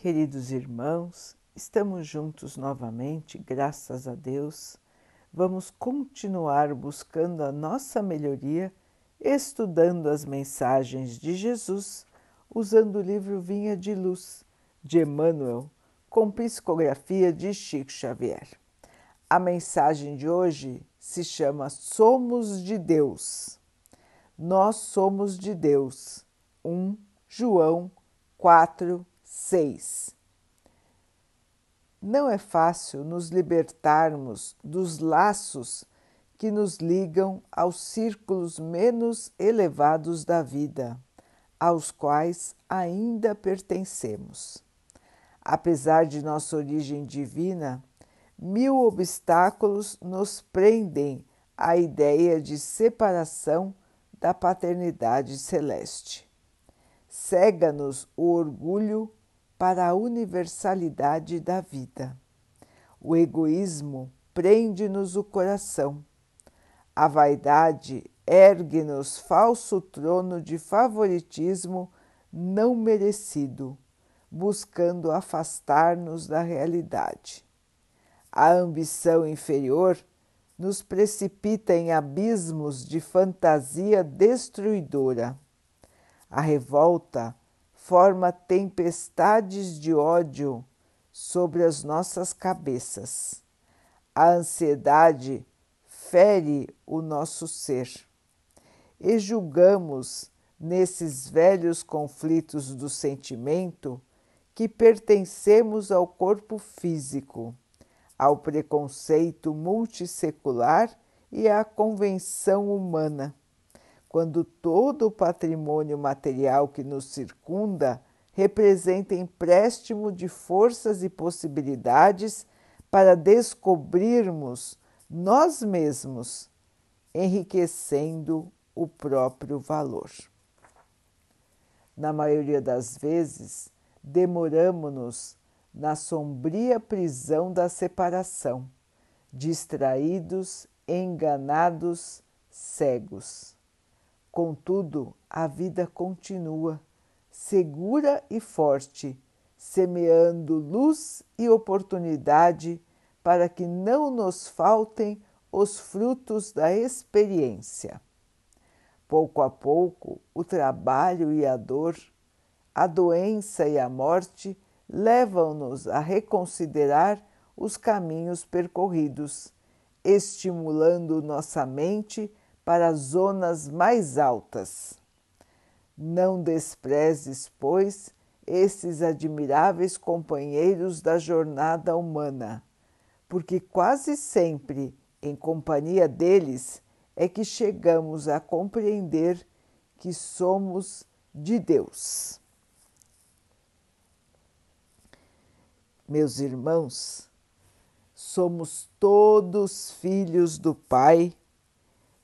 Queridos irmãos, estamos juntos novamente, graças a Deus. Vamos continuar buscando a nossa melhoria, estudando as mensagens de Jesus, usando o livro Vinha de Luz, de Emmanuel, com psicografia de Chico Xavier. A mensagem de hoje se chama Somos de Deus. Nós somos de Deus. 1 João 4, 6. Não é fácil nos libertarmos dos laços que nos ligam aos círculos menos elevados da vida, aos quais ainda pertencemos. Apesar de nossa origem divina, mil obstáculos nos prendem à ideia de separação da paternidade celeste. Cega-nos o orgulho para a universalidade da vida. O egoísmo prende-nos o coração. A vaidade ergue-nos falso trono de favoritismo não merecido, buscando afastar-nos da realidade. A ambição inferior nos precipita em abismos de fantasia destruidora. A revolta forma tempestades de ódio sobre as nossas cabeças. A ansiedade fere o nosso ser. E julgamos, nesses velhos conflitos do sentimento, que pertencemos ao corpo físico, ao preconceito multissecular e à convenção humana quando todo o patrimônio material que nos circunda representa empréstimo de forças e possibilidades para descobrirmos nós mesmos, enriquecendo o próprio valor. Na maioria das vezes, demoramos-nos na sombria prisão da separação, distraídos, enganados, cegos. Contudo, a vida continua, segura e forte, semeando luz e oportunidade para que não nos faltem os frutos da experiência. Pouco a pouco, o trabalho e a dor, a doença e a morte levam-nos a reconsiderar os caminhos percorridos, estimulando nossa mente para as zonas mais altas. Não desprezes, pois, esses admiráveis companheiros da jornada humana, porque quase sempre, em companhia deles, é que chegamos a compreender que somos de Deus. Meus irmãos, somos todos filhos do Pai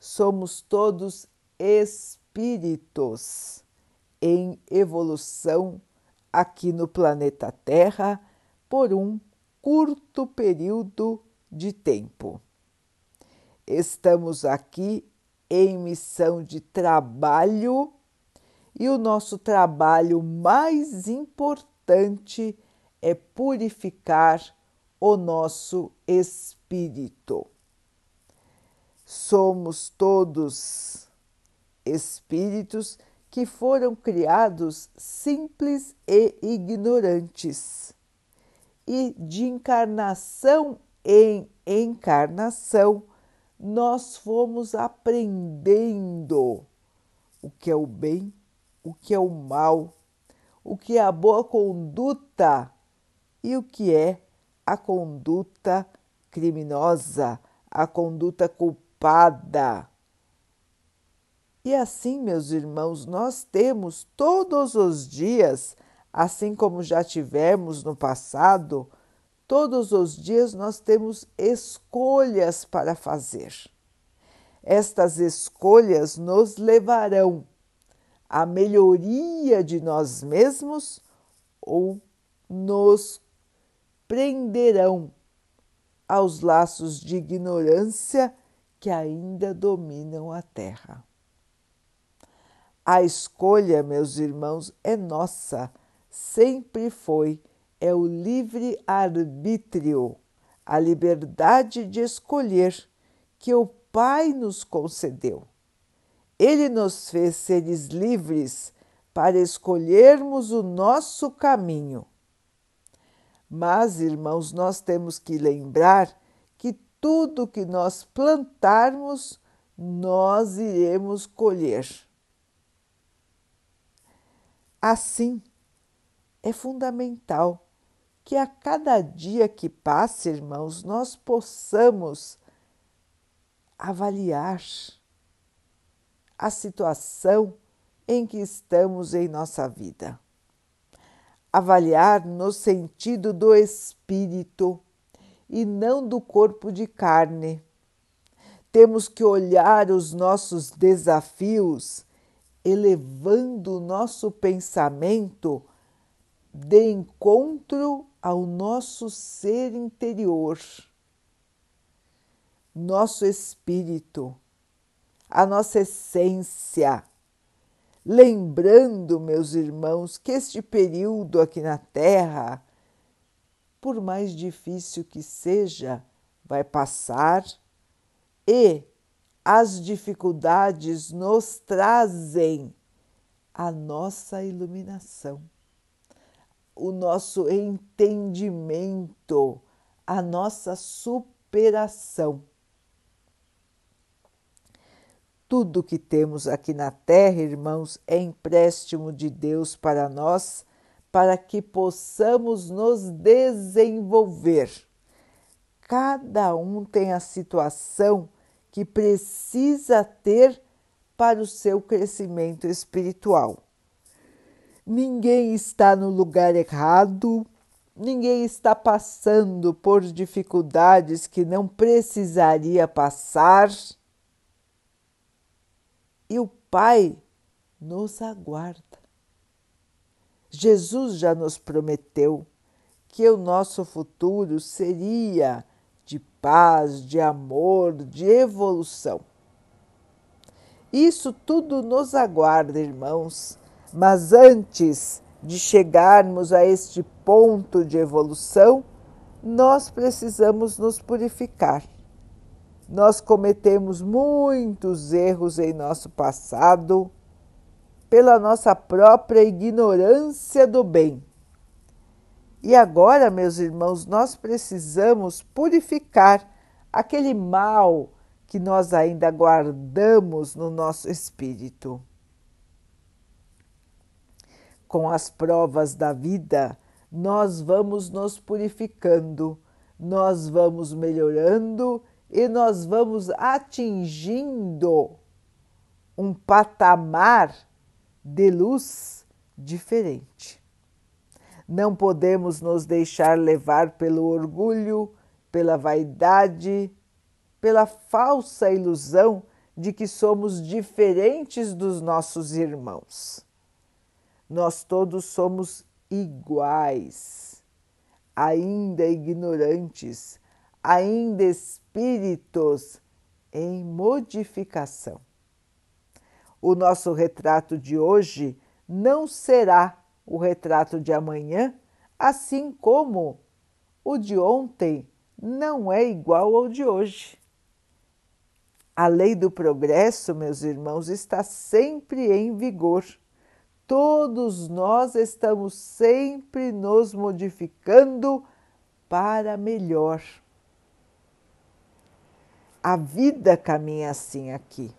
somos todos espíritos em evolução aqui no planeta Terra por um curto período de tempo. Estamos aqui em missão de trabalho e o nosso trabalho mais importante é purificar o nosso espírito somos todos espíritos que foram criados simples e ignorantes, e de encarnação em encarnação nós fomos aprendendo o que é o bem, o que é o mal, o que é a boa conduta e o que é a conduta criminosa, a conduta culpada. E assim, meus irmãos, nós temos todos os dias, assim como já tivemos no passado, todos os dias nós temos escolhas para fazer. Estas escolhas nos levarão à melhoria de nós mesmos ou nos prenderão aos laços de ignorância que ainda dominam a terra. A escolha, meus irmãos, é nossa, sempre foi é o livre arbítrio, a liberdade de escolher que o Pai nos concedeu. Ele nos fez seres livres para escolhermos o nosso caminho. Mas, irmãos, nós temos que lembrar tudo que nós plantarmos, nós iremos colher. Assim, é fundamental que a cada dia que passa, irmãos, nós possamos avaliar a situação em que estamos em nossa vida. Avaliar no sentido do espírito e não do corpo de carne. Temos que olhar os nossos desafios, elevando o nosso pensamento de encontro ao nosso ser interior, nosso espírito, a nossa essência lembrando, meus irmãos, que este período aqui na Terra, por mais difícil que seja, vai passar e as dificuldades nos trazem a nossa iluminação, o nosso entendimento, a nossa superação. Tudo que temos aqui na terra, irmãos, é empréstimo de Deus para nós, para que possamos nos desenvolver. Cada um tem a situação que precisa ter para o seu crescimento espiritual. Ninguém está no lugar errado, ninguém está passando por dificuldades que não precisaria passar e o Pai nos aguarda. Jesus já nos prometeu que o nosso futuro seria de paz, de amor, de evolução. Isso tudo nos aguarda, irmãos, mas antes de chegarmos a este ponto de evolução, nós precisamos nos purificar nós cometemos muitos erros em nosso passado pela nossa própria ignorância do bem. E agora, meus irmãos, nós precisamos purificar aquele mal que nós ainda guardamos no nosso espírito. Com as provas da vida, nós vamos nos purificando, nós vamos melhorando e nós vamos atingindo um patamar de luz diferente. Não podemos nos deixar levar pelo orgulho, pela vaidade, pela falsa ilusão de que somos diferentes dos nossos irmãos. Nós todos somos iguais, ainda ignorantes, ainda espíritos em modificação. O nosso retrato de hoje não será o retrato de amanhã, assim como o de ontem não é igual ao de hoje. A lei do progresso, meus irmãos, está sempre em vigor. Todos nós estamos sempre nos modificando para melhor. A vida caminha assim aqui.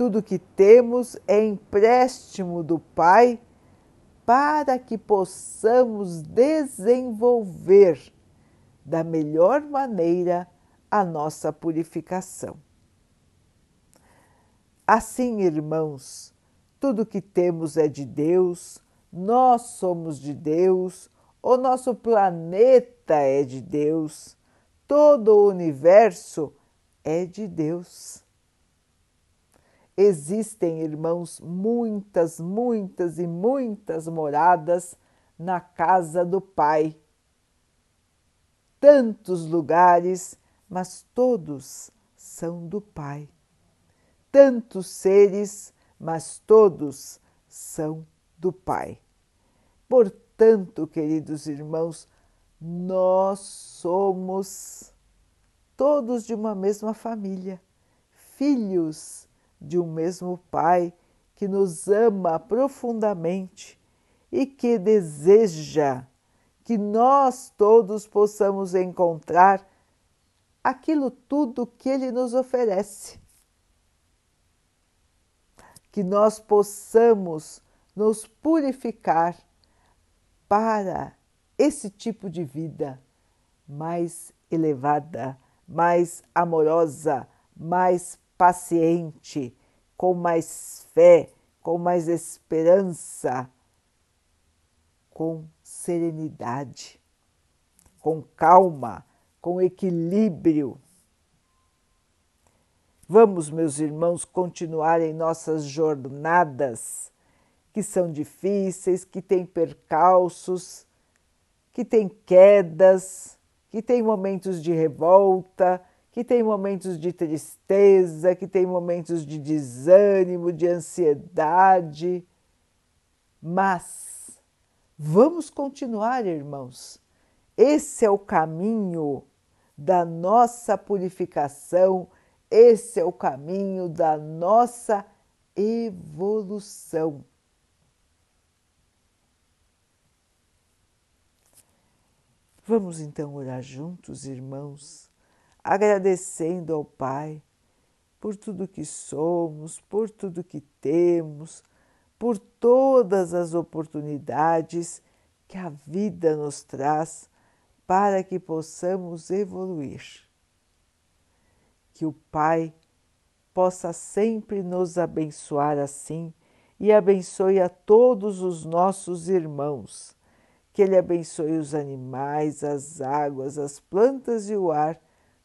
Tudo que temos é empréstimo do Pai para que possamos desenvolver da melhor maneira a nossa purificação. Assim, irmãos, tudo que temos é de Deus, nós somos de Deus, o nosso planeta é de Deus, todo o universo é de Deus. Existem, irmãos, muitas, muitas e muitas moradas na casa do Pai. Tantos lugares, mas todos são do Pai. Tantos seres, mas todos são do Pai. Portanto, queridos irmãos, nós somos todos de uma mesma família, filhos de um mesmo Pai que nos ama profundamente e que deseja que nós todos possamos encontrar aquilo tudo que Ele nos oferece. Que nós possamos nos purificar para esse tipo de vida mais elevada, mais amorosa, mais paciente, com mais fé, com mais esperança, com serenidade, com calma, com equilíbrio. Vamos, meus irmãos, continuar em nossas jornadas, que são difíceis, que têm percalços, que têm quedas, que têm momentos de revolta, que têm momentos de tristeza, que têm momentos de desânimo, de ansiedade. Mas vamos continuar, irmãos. Esse é o caminho da nossa purificação, esse é o caminho da nossa evolução. Vamos então orar juntos, irmãos agradecendo ao Pai por tudo que somos, por tudo que temos, por todas as oportunidades que a vida nos traz para que possamos evoluir. Que o Pai possa sempre nos abençoar assim e abençoe a todos os nossos irmãos. Que Ele abençoe os animais, as águas, as plantas e o ar